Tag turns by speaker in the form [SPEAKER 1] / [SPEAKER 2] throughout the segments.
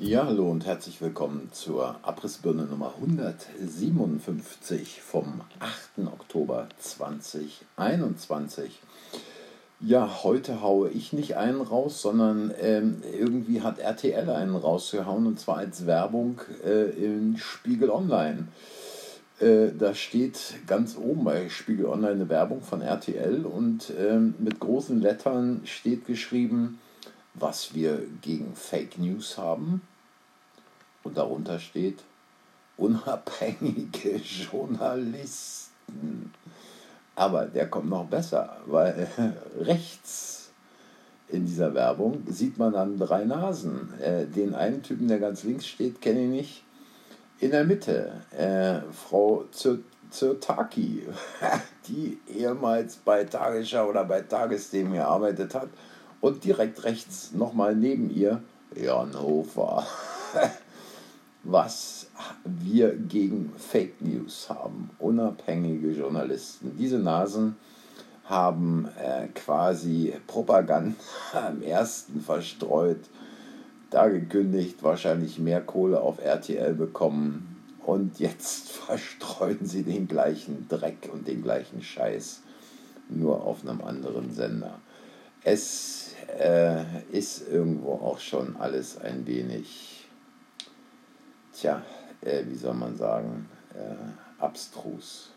[SPEAKER 1] Ja, hallo und herzlich willkommen zur Abrissbirne Nummer 157 vom 8. Oktober 2021. Ja, heute haue ich nicht einen raus, sondern ähm, irgendwie hat RTL einen rausgehauen und zwar als Werbung äh, in Spiegel Online. Äh, da steht ganz oben bei Spiegel Online eine Werbung von RTL und ähm, mit großen Lettern steht geschrieben, was wir gegen Fake News haben. Und darunter steht unabhängige Journalisten. Aber der kommt noch besser, weil rechts in dieser Werbung sieht man dann drei Nasen. Äh, den einen Typen, der ganz links steht, kenne ich nicht. In der Mitte äh, Frau Zirtaki, die ehemals bei Tagesschau oder bei Tagesthemen gearbeitet hat. Und direkt rechts nochmal neben ihr Jan Hofer. Was wir gegen Fake News haben, unabhängige Journalisten. Diese Nasen haben äh, quasi Propaganda am ersten verstreut, da gekündigt, wahrscheinlich mehr Kohle auf RTL bekommen und jetzt verstreuen sie den gleichen Dreck und den gleichen Scheiß nur auf einem anderen Sender. Es äh, ist irgendwo auch schon alles ein wenig, tja, äh, wie soll man sagen, äh, abstrus.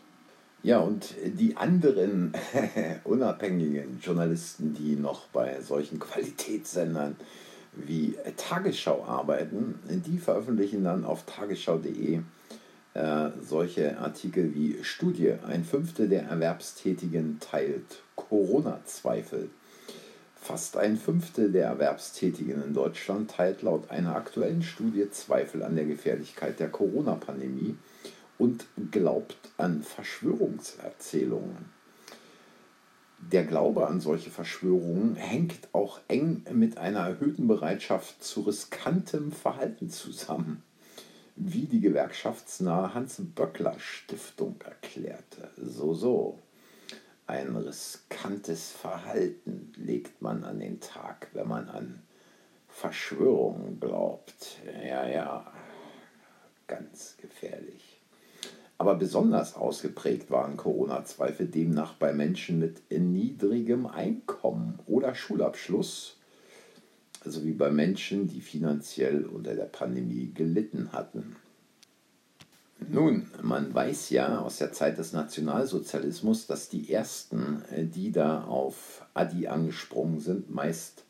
[SPEAKER 1] Ja, und die anderen unabhängigen Journalisten, die noch bei solchen Qualitätssendern wie Tagesschau arbeiten, die veröffentlichen dann auf tagesschau.de äh, solche Artikel wie Studie, ein Fünftel der Erwerbstätigen teilt Corona-Zweifel. Fast ein Fünftel der Erwerbstätigen in Deutschland teilt laut einer aktuellen Studie Zweifel an der Gefährlichkeit der Corona-Pandemie und glaubt an Verschwörungserzählungen. Der Glaube an solche Verschwörungen hängt auch eng mit einer erhöhten Bereitschaft zu riskantem Verhalten zusammen, wie die gewerkschaftsnahe Hans-Böckler-Stiftung erklärte. So, so. Ein riskantes Verhalten legt man an den Tag, wenn man an Verschwörungen glaubt. Ja, ja, ganz gefährlich. Aber besonders ausgeprägt waren Corona-Zweifel demnach bei Menschen mit niedrigem Einkommen oder Schulabschluss, sowie bei Menschen, die finanziell unter der Pandemie gelitten hatten. Nun, man weiß ja aus der Zeit des Nationalsozialismus, dass die ersten, die da auf Adi angesprungen sind, meist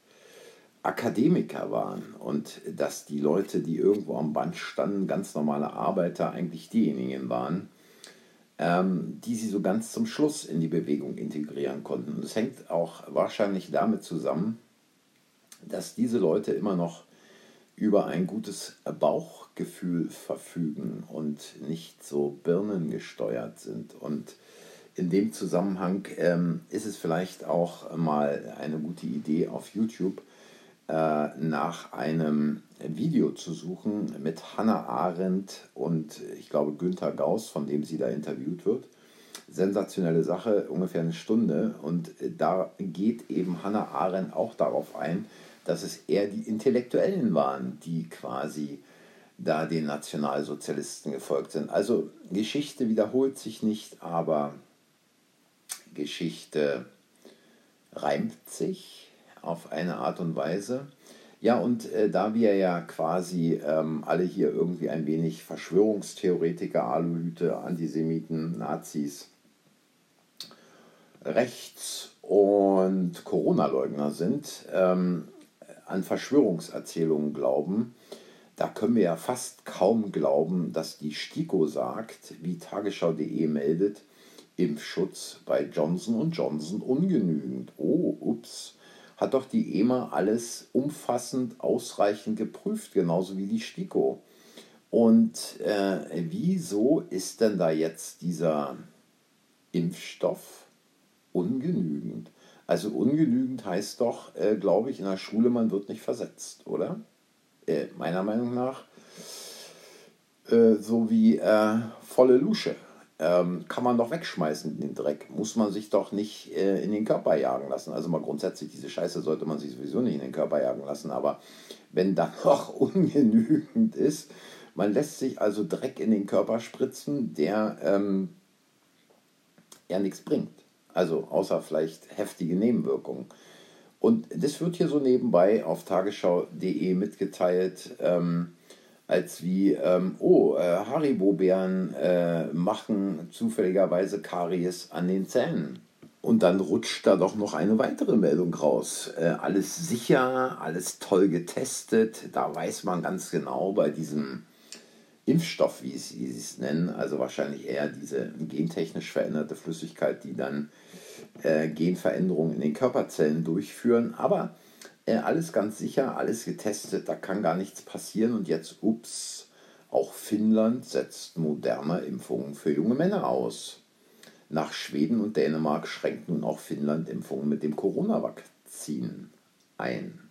[SPEAKER 1] Akademiker waren und dass die Leute, die irgendwo am Band standen, ganz normale Arbeiter, eigentlich diejenigen waren, ähm, die sie so ganz zum Schluss in die Bewegung integrieren konnten. Und es hängt auch wahrscheinlich damit zusammen, dass diese Leute immer noch über ein gutes Bauchgefühl verfügen und nicht so birnengesteuert sind. Und in dem Zusammenhang ähm, ist es vielleicht auch mal eine gute Idee auf YouTube, äh, nach einem Video zu suchen mit Hannah Arendt und ich glaube Günther Gauss, von dem sie da interviewt wird. Sensationelle Sache, ungefähr eine Stunde. Und da geht eben Hannah Arendt auch darauf ein, dass es eher die Intellektuellen waren, die quasi da den Nationalsozialisten gefolgt sind. Also Geschichte wiederholt sich nicht, aber Geschichte reimt sich auf eine Art und Weise. Ja, und äh, da wir ja quasi ähm, alle hier irgendwie ein wenig Verschwörungstheoretiker, Aluhüte, Antisemiten, Nazis, Rechts- und Corona-Leugner sind, ähm, an Verschwörungserzählungen glauben, da können wir ja fast kaum glauben, dass die STIKO sagt, wie Tagesschau.de meldet, Impfschutz bei Johnson Johnson ungenügend. Oh, ups hat doch die EMA alles umfassend ausreichend geprüft, genauso wie die STIKO. Und äh, wieso ist denn da jetzt dieser Impfstoff ungenügend? Also ungenügend heißt doch, äh, glaube ich, in der Schule, man wird nicht versetzt, oder? Äh, meiner Meinung nach äh, so wie äh, volle Lusche. ähm, kann man doch wegschmeißen, den Dreck. Muss man sich doch nicht äh, in den Körper jagen lassen. Also mal grundsätzlich, diese Scheiße sollte man sich sowieso nicht in den Körper jagen lassen. Aber wenn dann noch ungenügend ist, man lässt sich also Dreck in den Körper spritzen, der ähm, ja nichts bringt. Also außer vielleicht heftige Nebenwirkungen. Und das wird hier so nebenbei auf tagesschau.de mitgeteilt. Ähm, als wie, ähm, oh, äh, Haribo-Bären äh, machen zufälligerweise Karies an den Zähnen. Und dann rutscht da doch noch eine weitere Meldung raus. Äh, alles sicher, alles toll getestet. Da weiß man ganz genau bei diesem Impfstoff, wie sie es nennen, also wahrscheinlich eher diese gentechnisch veränderte Flüssigkeit, die dann äh, Genveränderungen in den Körperzellen durchführen. Aber äh, alles ganz sicher, alles getestet, da kann gar nichts passieren. Und jetzt, ups, auch Finnland setzt moderne Impfungen für junge Männer aus. Nach Schweden und Dänemark schränkt nun auch Finnland Impfungen mit dem Corona-Vakzin ein.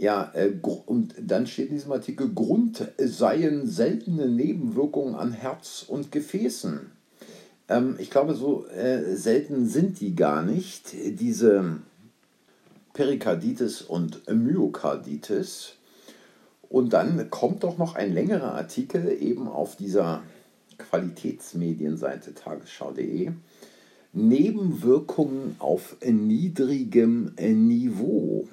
[SPEAKER 1] Ja, äh, und dann steht in diesem Artikel, Grund seien seltene Nebenwirkungen an Herz und Gefäßen. Ähm, ich glaube, so äh, selten sind die gar nicht, diese Perikarditis und Myokarditis. Und dann kommt doch noch ein längerer Artikel eben auf dieser Qualitätsmedienseite tagesschau.de. Nebenwirkungen auf niedrigem Niveau.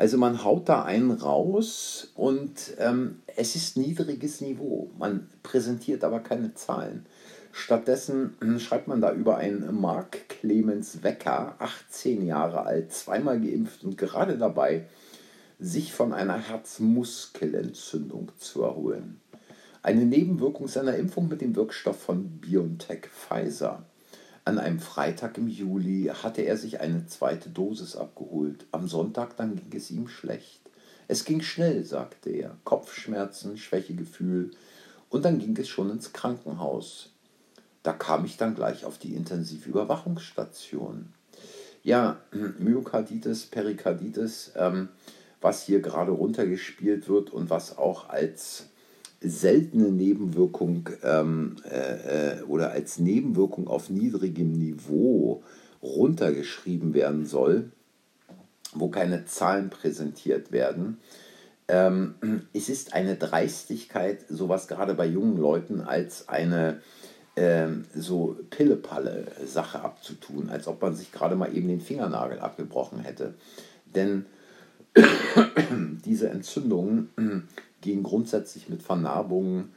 [SPEAKER 1] Also man haut da einen raus und ähm, es ist niedriges Niveau. Man präsentiert aber keine Zahlen. Stattdessen schreibt man da über einen Mark Clemens Wecker, 18 Jahre alt, zweimal geimpft und gerade dabei, sich von einer Herzmuskelentzündung zu erholen. Eine Nebenwirkung seiner Impfung mit dem Wirkstoff von BioNTech Pfizer. An einem Freitag im Juli hatte er sich eine zweite Dosis abgeholt. Am Sonntag dann ging es ihm schlecht. Es ging schnell, sagte er. Kopfschmerzen, Schwächegefühl. Und dann ging es schon ins Krankenhaus da kam ich dann gleich auf die Intensivüberwachungsstation. Ja, Myokarditis, Perikarditis, ähm, was hier gerade runtergespielt wird und was auch als seltene Nebenwirkung ähm, äh, äh, oder als Nebenwirkung auf niedrigem Niveau runtergeschrieben werden soll, wo keine Zahlen präsentiert werden. Ähm, es ist eine Dreistigkeit, sowas gerade bei jungen Leuten als eine ähm, so Pille-Palle-Sache abzutun, als ob man sich gerade mal eben den Fingernagel abgebrochen hätte. Denn diese Entzündungen gehen grundsätzlich mit Vernarbungen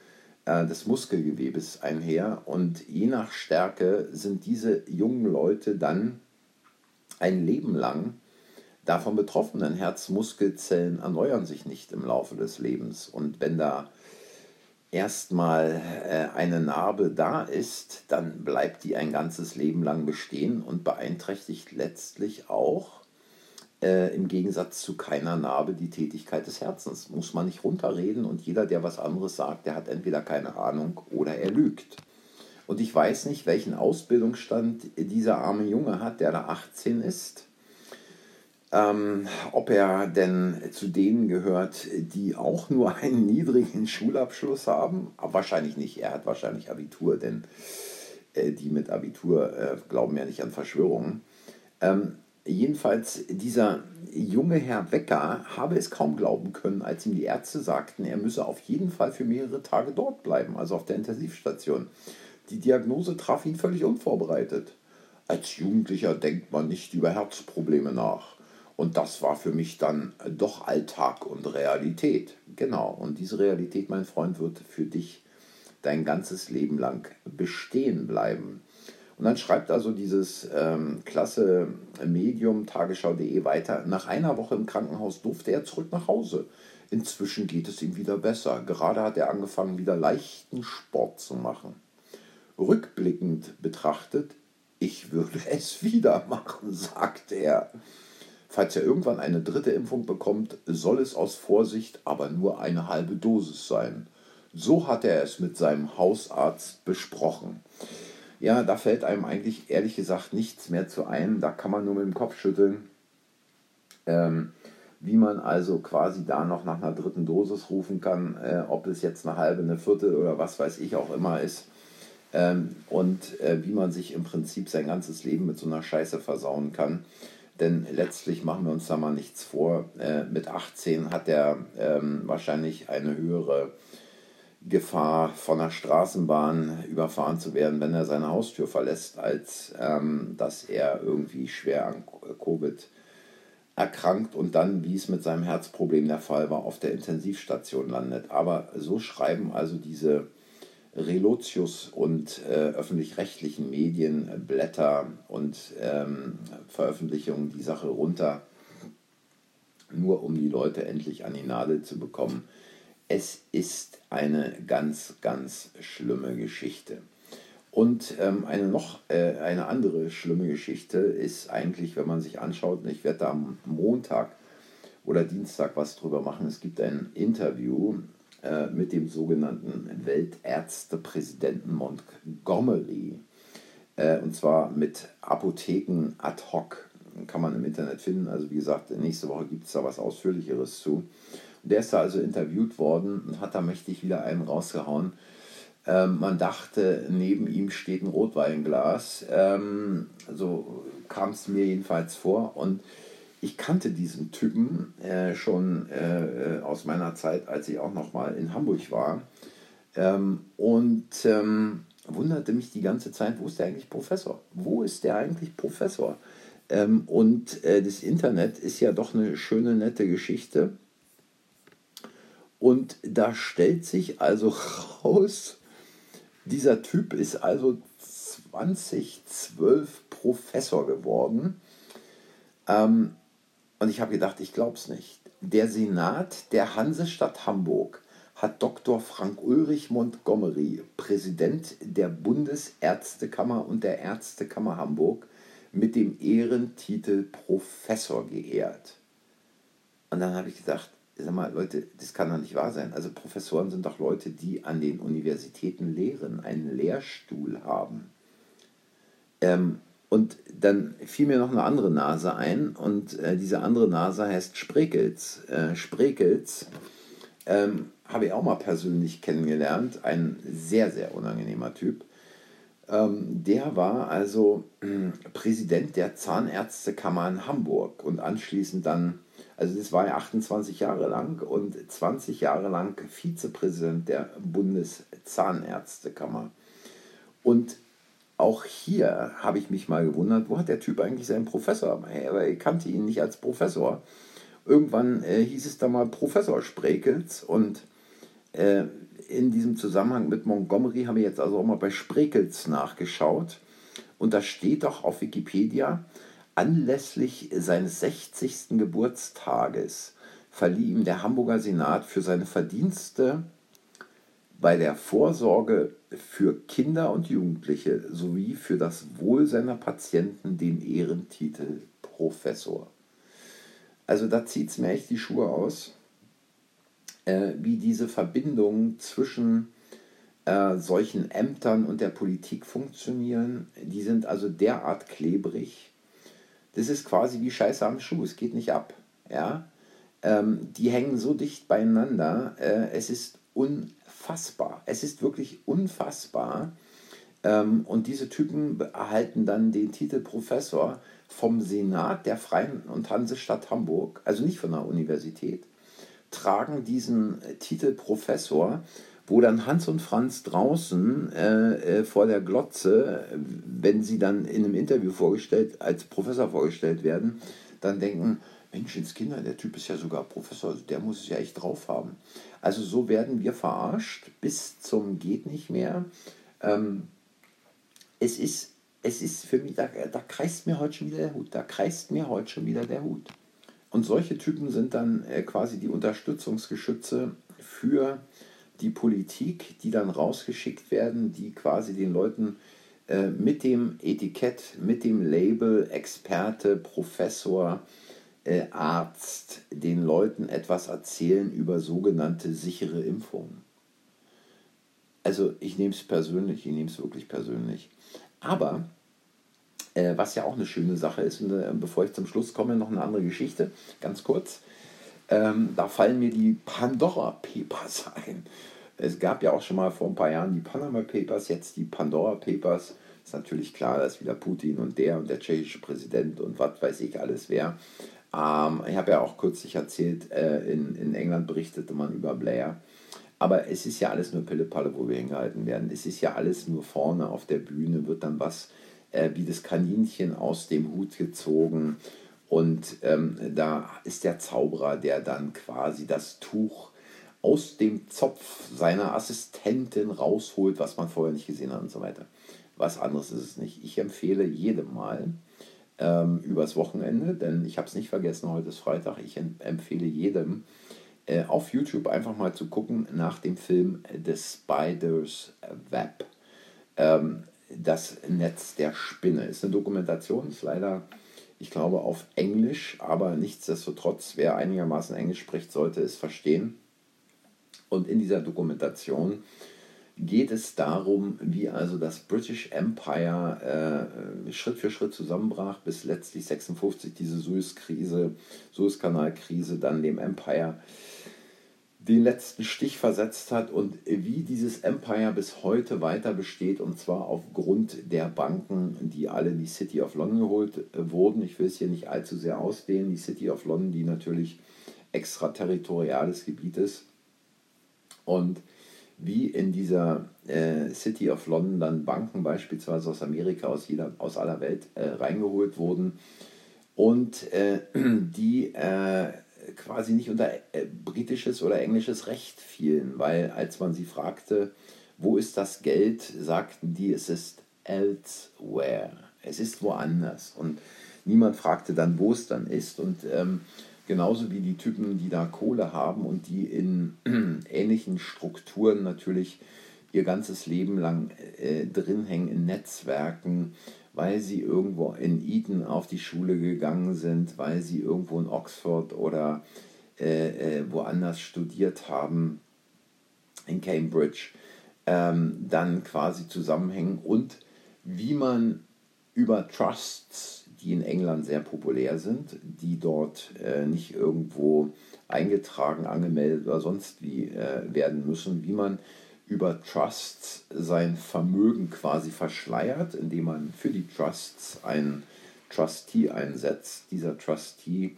[SPEAKER 1] äh, des Muskelgewebes einher und je nach Stärke sind diese jungen Leute dann ein Leben lang davon betroffen, denn Herzmuskelzellen erneuern sich nicht im Laufe des Lebens. Und wenn da erstmal äh, eine Narbe da ist, dann bleibt die ein ganzes Leben lang bestehen und beeinträchtigt letztlich auch äh, im Gegensatz zu keiner Narbe die Tätigkeit des Herzens. Muss man nicht runterreden und jeder, der was anderes sagt, der hat entweder keine Ahnung oder er lügt. Und ich weiß nicht, welchen Ausbildungsstand dieser arme Junge hat, der da 18 ist ähm, ob er denn zu denen gehört, die auch nur einen niedrigen Schulabschluss haben. Aber wahrscheinlich nicht. Er hat wahrscheinlich Abitur, denn äh, die mit Abitur äh, glauben ja nicht an Verschwörungen. Ähm, jedenfalls, dieser junge Herr Wecker habe es kaum glauben können, als ihm die Ärzte sagten, er müsse auf jeden Fall für mehrere Tage dort bleiben, also auf der Intensivstation. Die Diagnose traf ihn völlig unvorbereitet. Als Jugendlicher denkt man nicht über Herzprobleme nach. Und das war für mich dann doch Alltag und Realität. Genau. Und diese Realität, mein Freund, wird für dich dein ganzes Leben lang bestehen bleiben. Und dann schreibt also dieses ähm, klasse Medium tagesschau.de weiter, nach einer Woche im Krankenhaus durfte er zurück nach Hause. Inzwischen geht es ihm wieder besser. Gerade hat er angefangen, wieder leichten Sport zu machen. Rückblickend betrachtet, ich würde es wieder machen, sagte er. Falls er irgendwann eine dritte Impfung bekommt, soll es aus Vorsicht aber nur eine halbe Dosis sein. So hat er es mit seinem Hausarzt besprochen. Ja, da fällt einem eigentlich ehrlich gesagt nichts mehr zu ein. Da kann man nur mit dem Kopf schütteln, ähm, wie man also quasi da noch nach einer dritten Dosis rufen kann, äh, ob es jetzt eine halbe, eine vierte oder was weiß ich auch immer ist. ähm, und äh, wie man sich im Prinzip sein ganzes Leben mit so einer Scheiße versauen kann. Denn letztlich machen wir uns da mal nichts vor. Äh, mit 18 hat er ähm, wahrscheinlich eine höhere Gefahr, von der Straßenbahn überfahren zu werden, wenn er seine Haustür verlässt, als ähm, dass er irgendwie schwer an Covid erkrankt und dann, wie es mit seinem Herzproblem der Fall war, auf der Intensivstation landet. Aber so schreiben also diese Relotius und äh, öffentlich-rechtlichen Medien, äh, Blätter und ähm, Veröffentlichungen die Sache runter, nur um die Leute endlich an die Nadel zu bekommen. Es ist eine ganz, ganz schlimme Geschichte. Und ähm, eine noch äh, eine andere schlimme Geschichte ist eigentlich, wenn man sich anschaut, ich werde da am Montag oder Dienstag was drüber machen. Es gibt ein Interview äh, mit dem sogenannten Weltärztepräsidenten Montgomery. Äh, und zwar mit Apotheken ad hoc. Kann man im Internet finden. Also wie gesagt, nächste Woche gibt es da was Ausführlicheres zu. Der ist da also interviewt worden und hat da mächtig wieder einen rausgehauen. Ähm, man dachte, neben ihm steht ein Rotweinglas. Ähm, so kam es mir jedenfalls vor. Und ich kannte diesen Typen äh, schon äh, aus meiner Zeit, als ich auch noch mal in Hamburg war. Ähm, und ähm, wunderte mich die ganze Zeit, wo ist der eigentlich Professor? Wo ist der eigentlich Professor? Ähm, und äh, das Internet ist ja doch eine schöne, nette Geschichte. Und da stellt sich also raus, dieser Typ ist also 2012 Professor geworden. Ähm, und ich habe gedacht, ich glaube es nicht. Der Senat der Hansestadt Hamburg hat Dr. Frank Ulrich Montgomery, Präsident der Bundesärztekammer und der Ärztekammer Hamburg, mit dem Ehrentitel Professor geehrt. Und dann habe ich gedacht, sag mal, Leute, das kann doch nicht wahr sein. Also Professoren sind doch Leute, die an den Universitäten lehren, einen Lehrstuhl haben. Ähm, und dann fiel mir noch eine andere Nase ein und äh, diese andere Nase heißt Sprekels. Äh, Sprekels ähm, habe ich auch mal persönlich kennengelernt, ein sehr, sehr unangenehmer Typ. Ähm, der war also äh, Präsident der Zahnärztekammer in Hamburg und anschließend dann, also das war ja 28 Jahre lang und 20 Jahre lang Vizepräsident der Bundeszahnärztekammer. Und auch hier habe ich mich mal gewundert, wo hat der Typ eigentlich seinen Professor? Aber ich kannte ihn nicht als Professor. Irgendwann äh, hieß es da mal Professor Sprekels und äh, in diesem Zusammenhang mit Montgomery habe ich jetzt also auch mal bei Sprekels nachgeschaut und da steht doch auf Wikipedia, anlässlich seines 60. Geburtstages verlieh ihm der Hamburger Senat für seine Verdienste bei der Vorsorge für Kinder und Jugendliche sowie für das Wohl seiner Patienten den Ehrentitel Professor. Also da zieht es mir echt die Schuhe aus, äh, wie diese Verbindungen zwischen äh, solchen Ämtern und der Politik funktionieren. Die sind also derart klebrig. Das ist quasi wie Scheiße am Schuh, es geht nicht ab. Ja? Ähm, die hängen so dicht beieinander, äh, es ist unfassbar. Es ist wirklich unfassbar. Ähm, und diese Typen erhalten dann den Titel Professor vom Senat der Freien und Hansestadt Hamburg, also nicht von der Universität, tragen diesen Titel Professor, wo dann Hans und Franz draußen äh, äh, vor der Glotze, wenn sie dann in einem Interview vorgestellt, als Professor vorgestellt werden, dann denken, Menschenskinder, der Typ ist ja sogar Professor, also der muss es ja echt drauf haben. Also so werden wir verarscht bis zum geht nicht mehr. Ähm, es ist, es ist für mich, da, da kreist mir heute schon wieder der Hut, da kreist mir heute schon wieder der Hut. Und solche Typen sind dann äh, quasi die Unterstützungsgeschütze für die Politik, die dann rausgeschickt werden, die quasi den Leuten äh, mit dem Etikett, mit dem Label Experte, Professor, äh, Arzt den Leuten etwas erzählen über sogenannte sichere Impfungen. Also ich nehme es persönlich, ich nehme es wirklich persönlich. Aber äh, was ja auch eine schöne Sache ist, und äh, bevor ich zum Schluss komme, noch eine andere Geschichte, ganz kurz. Ähm, da fallen mir die Pandora Papers ein. Es gab ja auch schon mal vor ein paar Jahren die Panama Papers, jetzt die Pandora Papers. Ist natürlich klar, dass wieder Putin und der und der tschechische Präsident und was weiß ich alles wer. Ähm, ich habe ja auch kürzlich erzählt, äh, in, in England berichtete man über Blair. Aber es ist ja alles nur Pille-Palle, wo wir hingehalten werden. Es ist ja alles nur vorne auf der Bühne, wird dann was äh, wie das Kaninchen aus dem Hut gezogen. Und ähm, da ist der Zauberer, der dann quasi das Tuch aus dem Zopf seiner Assistentin rausholt, was man vorher nicht gesehen hat und so weiter. Was anderes ist es nicht. Ich empfehle jedem mal ähm, übers Wochenende, denn ich habe es nicht vergessen, heute ist Freitag, ich empfehle jedem äh, auf YouTube einfach mal zu gucken nach dem Film The Spider's Web. Ähm, das Netz der Spinne. Ist eine Dokumentation, ist leider, ich glaube, auf Englisch, aber nichtsdestotrotz, wer einigermaßen Englisch spricht, sollte es verstehen. Und in dieser Dokumentation geht es darum, wie also das British Empire äh, Schritt für Schritt zusammenbrach, bis letztlich 56 diese Suez-Krise, Suezkanal-Krise dann dem Empire den letzten Stich versetzt hat und wie dieses Empire bis heute weiter besteht und zwar aufgrund der Banken, die alle in die City of London geholt äh, wurden. Ich will es hier nicht allzu sehr ausdehnen. Die City of London, die natürlich extraterritoriales Gebiet ist und wie in dieser äh, City of London dann Banken beispielsweise aus Amerika, aus, jeder, aus aller Welt äh, reingeholt wurden und äh, die äh, quasi nicht unter äh, britisches oder englisches Recht fielen, weil als man sie fragte, wo ist das Geld, sagten die, es ist elsewhere, es ist woanders. Und niemand fragte dann, wo es dann ist. Und ähm, genauso wie die Typen, die da Kohle haben und die in ähnlichen Strukturen natürlich ihr ganzes Leben lang äh, drin hängen in Netzwerken, weil sie irgendwo in Eton auf die Schule gegangen sind, weil sie irgendwo in Oxford oder äh, äh, woanders studiert haben, in Cambridge, ähm, dann quasi zusammenhängen. Und wie man über Trusts, die in England sehr populär sind, die dort äh, nicht irgendwo eingetragen, angemeldet oder sonst wie äh, werden müssen, wie man über Trusts sein Vermögen quasi verschleiert, indem man für die Trusts einen Trustee einsetzt. Dieser Trustee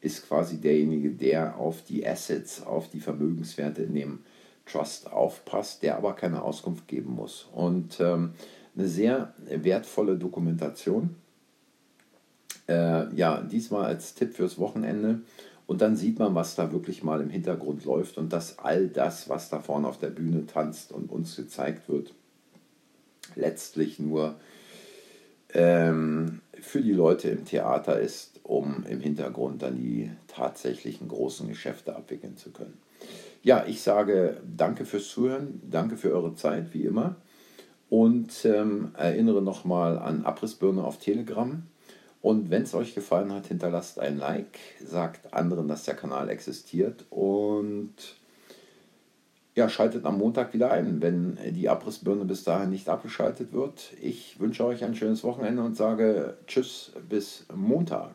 [SPEAKER 1] ist quasi derjenige, der auf die Assets, auf die Vermögenswerte in dem Trust aufpasst, der aber keine Auskunft geben muss. Und ähm, eine sehr wertvolle Dokumentation. Äh, ja, diesmal als Tipp fürs Wochenende. Und dann sieht man, was da wirklich mal im Hintergrund läuft und dass all das, was da vorne auf der Bühne tanzt und uns gezeigt wird, letztlich nur ähm, für die Leute im Theater ist, um im Hintergrund dann die tatsächlichen großen Geschäfte abwickeln zu können. Ja, ich sage danke fürs Zuhören, danke für eure Zeit, wie immer. Und ähm, erinnere nochmal an Abrissbirne auf Telegram. Und wenn es euch gefallen hat, hinterlasst ein Like, sagt anderen, dass der Kanal existiert und ja, schaltet am Montag wieder ein, wenn die Abrissbirne bis dahin nicht abgeschaltet wird. Ich wünsche euch ein schönes Wochenende und sage Tschüss bis Montag.